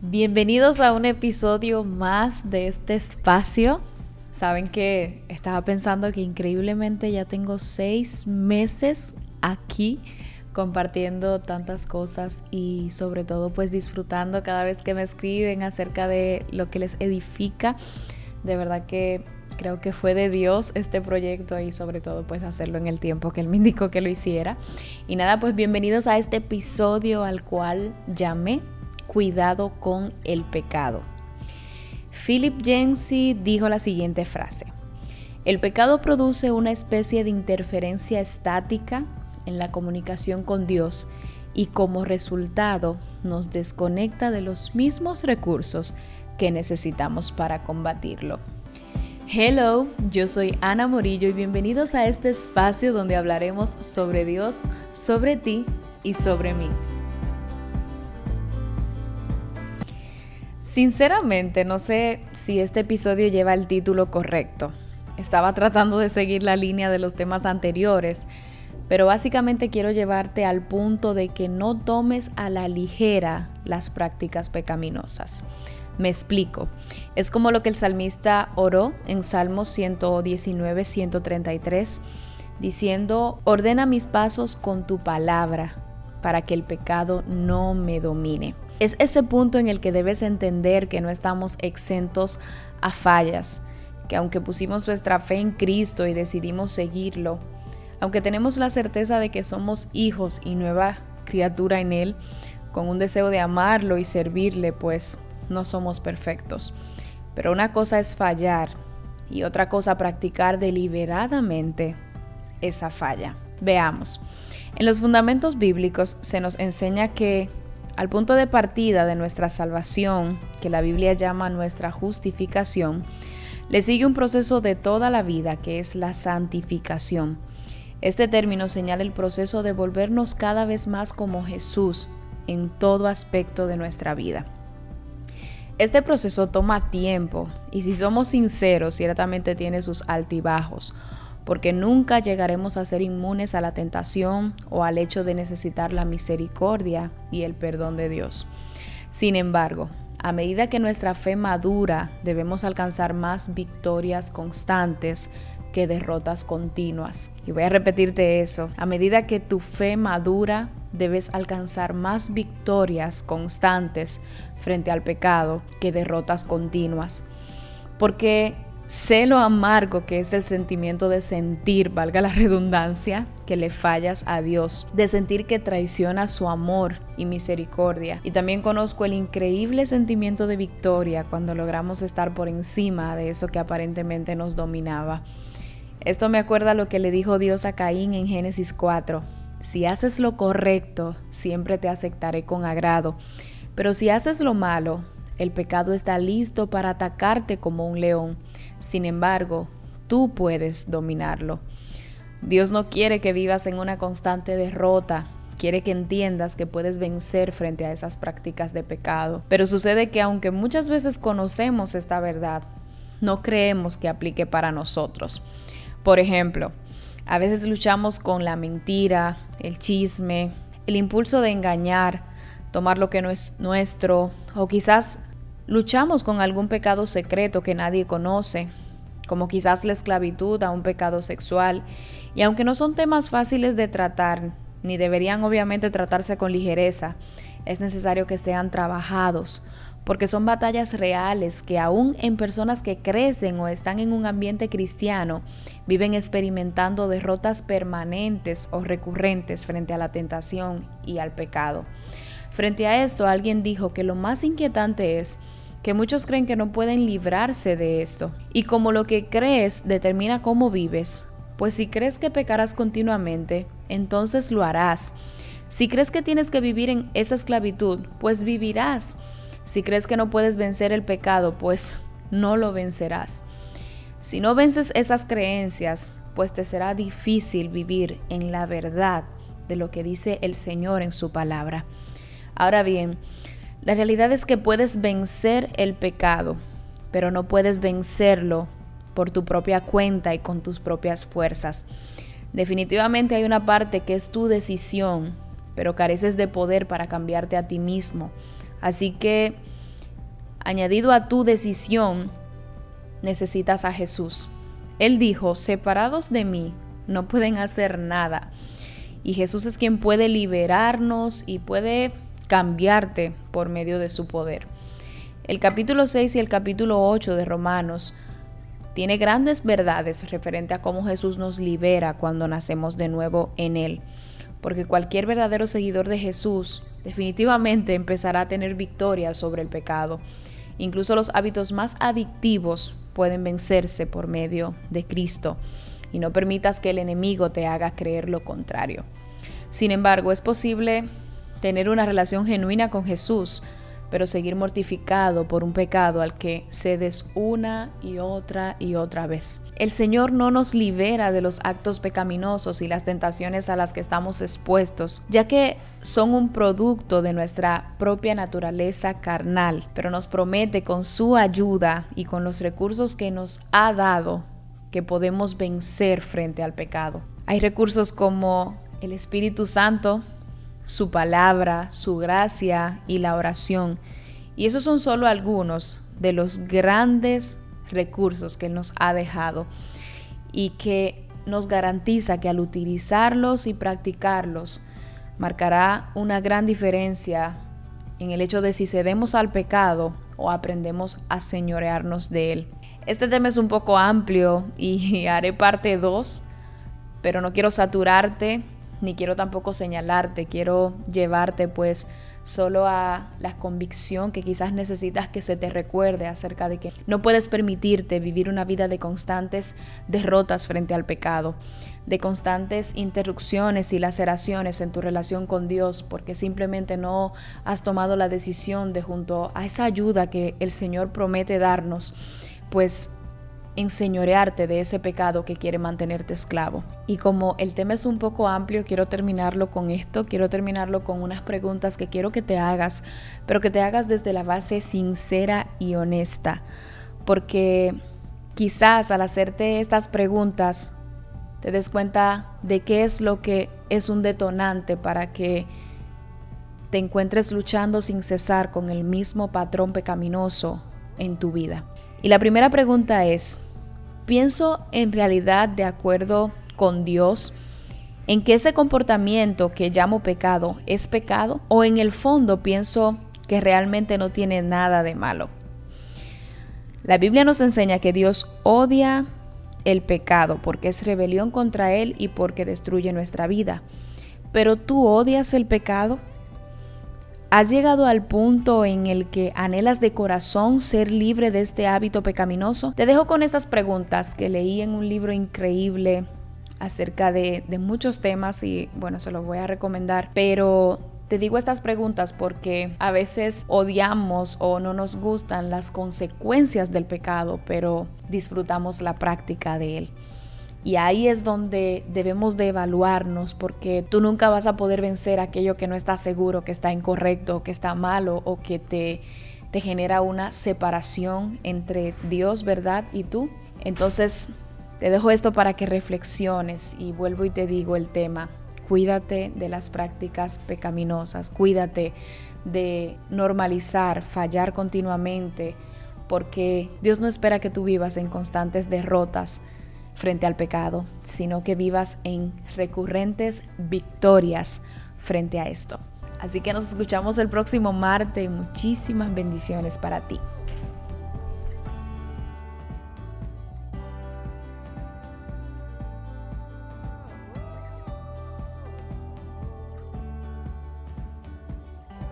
Bienvenidos a un episodio más de este espacio. Saben que estaba pensando que increíblemente ya tengo seis meses aquí compartiendo tantas cosas y sobre todo pues disfrutando cada vez que me escriben acerca de lo que les edifica. De verdad que creo que fue de Dios este proyecto y sobre todo pues hacerlo en el tiempo que Él me indicó que lo hiciera. Y nada, pues bienvenidos a este episodio al cual llamé Cuidado con el pecado. Philip Yancey dijo la siguiente frase. El pecado produce una especie de interferencia estática en la comunicación con Dios y como resultado nos desconecta de los mismos recursos que necesitamos para combatirlo. Hello, yo soy Ana Morillo y bienvenidos a este espacio donde hablaremos sobre Dios, sobre ti y sobre mí. Sinceramente, no sé si este episodio lleva el título correcto. Estaba tratando de seguir la línea de los temas anteriores, pero básicamente quiero llevarte al punto de que no tomes a la ligera las prácticas pecaminosas. Me explico. Es como lo que el salmista oró en Salmos 119, 133, diciendo, ordena mis pasos con tu palabra para que el pecado no me domine. Es ese punto en el que debes entender que no estamos exentos a fallas, que aunque pusimos nuestra fe en Cristo y decidimos seguirlo, aunque tenemos la certeza de que somos hijos y nueva criatura en Él, con un deseo de amarlo y servirle, pues no somos perfectos. Pero una cosa es fallar y otra cosa practicar deliberadamente esa falla. Veamos. En los fundamentos bíblicos se nos enseña que al punto de partida de nuestra salvación, que la Biblia llama nuestra justificación, le sigue un proceso de toda la vida que es la santificación. Este término señala el proceso de volvernos cada vez más como Jesús en todo aspecto de nuestra vida. Este proceso toma tiempo y si somos sinceros, ciertamente tiene sus altibajos porque nunca llegaremos a ser inmunes a la tentación o al hecho de necesitar la misericordia y el perdón de Dios. Sin embargo, a medida que nuestra fe madura, debemos alcanzar más victorias constantes que derrotas continuas. Y voy a repetirte eso. A medida que tu fe madura, debes alcanzar más victorias constantes frente al pecado que derrotas continuas. Porque Sé lo amargo que es el sentimiento de sentir, valga la redundancia, que le fallas a Dios, de sentir que traiciona su amor y misericordia. Y también conozco el increíble sentimiento de victoria cuando logramos estar por encima de eso que aparentemente nos dominaba. Esto me acuerda lo que le dijo Dios a Caín en Génesis 4. Si haces lo correcto, siempre te aceptaré con agrado. Pero si haces lo malo, el pecado está listo para atacarte como un león sin embargo, tú puedes dominarlo. Dios no quiere que vivas en una constante derrota, quiere que entiendas que puedes vencer frente a esas prácticas de pecado. Pero sucede que aunque muchas veces conocemos esta verdad, no creemos que aplique para nosotros. Por ejemplo, a veces luchamos con la mentira, el chisme, el impulso de engañar, tomar lo que no es nuestro, o quizás Luchamos con algún pecado secreto que nadie conoce, como quizás la esclavitud a un pecado sexual, y aunque no son temas fáciles de tratar, ni deberían obviamente tratarse con ligereza, es necesario que sean trabajados, porque son batallas reales que aún en personas que crecen o están en un ambiente cristiano, viven experimentando derrotas permanentes o recurrentes frente a la tentación y al pecado. Frente a esto, alguien dijo que lo más inquietante es que muchos creen que no pueden librarse de esto. Y como lo que crees determina cómo vives, pues si crees que pecarás continuamente, entonces lo harás. Si crees que tienes que vivir en esa esclavitud, pues vivirás. Si crees que no puedes vencer el pecado, pues no lo vencerás. Si no vences esas creencias, pues te será difícil vivir en la verdad de lo que dice el Señor en su palabra. Ahora bien, la realidad es que puedes vencer el pecado, pero no puedes vencerlo por tu propia cuenta y con tus propias fuerzas. Definitivamente hay una parte que es tu decisión, pero careces de poder para cambiarte a ti mismo. Así que añadido a tu decisión, necesitas a Jesús. Él dijo, separados de mí, no pueden hacer nada. Y Jesús es quien puede liberarnos y puede cambiarte por medio de su poder. El capítulo 6 y el capítulo 8 de Romanos tiene grandes verdades referente a cómo Jesús nos libera cuando nacemos de nuevo en Él. Porque cualquier verdadero seguidor de Jesús definitivamente empezará a tener victoria sobre el pecado. Incluso los hábitos más adictivos pueden vencerse por medio de Cristo y no permitas que el enemigo te haga creer lo contrario. Sin embargo, es posible tener una relación genuina con Jesús, pero seguir mortificado por un pecado al que cedes una y otra y otra vez. El Señor no nos libera de los actos pecaminosos y las tentaciones a las que estamos expuestos, ya que son un producto de nuestra propia naturaleza carnal, pero nos promete con su ayuda y con los recursos que nos ha dado que podemos vencer frente al pecado. Hay recursos como el Espíritu Santo, su palabra, su gracia y la oración. Y esos son solo algunos de los grandes recursos que nos ha dejado y que nos garantiza que al utilizarlos y practicarlos marcará una gran diferencia en el hecho de si cedemos al pecado o aprendemos a señorearnos de él. Este tema es un poco amplio y haré parte 2, pero no quiero saturarte ni quiero tampoco señalarte, quiero llevarte pues solo a la convicción que quizás necesitas que se te recuerde acerca de que no puedes permitirte vivir una vida de constantes derrotas frente al pecado, de constantes interrupciones y laceraciones en tu relación con Dios porque simplemente no has tomado la decisión de junto a esa ayuda que el Señor promete darnos, pues enseñorearte de ese pecado que quiere mantenerte esclavo. Y como el tema es un poco amplio, quiero terminarlo con esto, quiero terminarlo con unas preguntas que quiero que te hagas, pero que te hagas desde la base sincera y honesta, porque quizás al hacerte estas preguntas te des cuenta de qué es lo que es un detonante para que te encuentres luchando sin cesar con el mismo patrón pecaminoso en tu vida. Y la primera pregunta es, ¿pienso en realidad de acuerdo con Dios en que ese comportamiento que llamo pecado es pecado? ¿O en el fondo pienso que realmente no tiene nada de malo? La Biblia nos enseña que Dios odia el pecado porque es rebelión contra Él y porque destruye nuestra vida. Pero tú odias el pecado? ¿Has llegado al punto en el que anhelas de corazón ser libre de este hábito pecaminoso? Te dejo con estas preguntas que leí en un libro increíble acerca de, muchos temas y bueno, se los voy a recomendar, pero te digo estas preguntas porque a veces odiamos o no nos gustan las consecuencias del pecado, pero disfrutamos la práctica de él. Y ahí es donde debemos de evaluarnos porque tú nunca vas a poder vencer aquello que no está seguro, que está incorrecto, que está malo o que te, te genera una separación entre Dios, verdad, y tú. Entonces, te dejo esto para que reflexiones y vuelvo y te digo el tema. Cuídate de las prácticas pecaminosas, cuídate de normalizar, fallar continuamente, porque Dios no espera que tú vivas en constantes derrotas, frente al pecado, sino que vivas en recurrentes victorias frente a esto. Así que nos escuchamos el próximo martes. Muchísimas bendiciones para ti.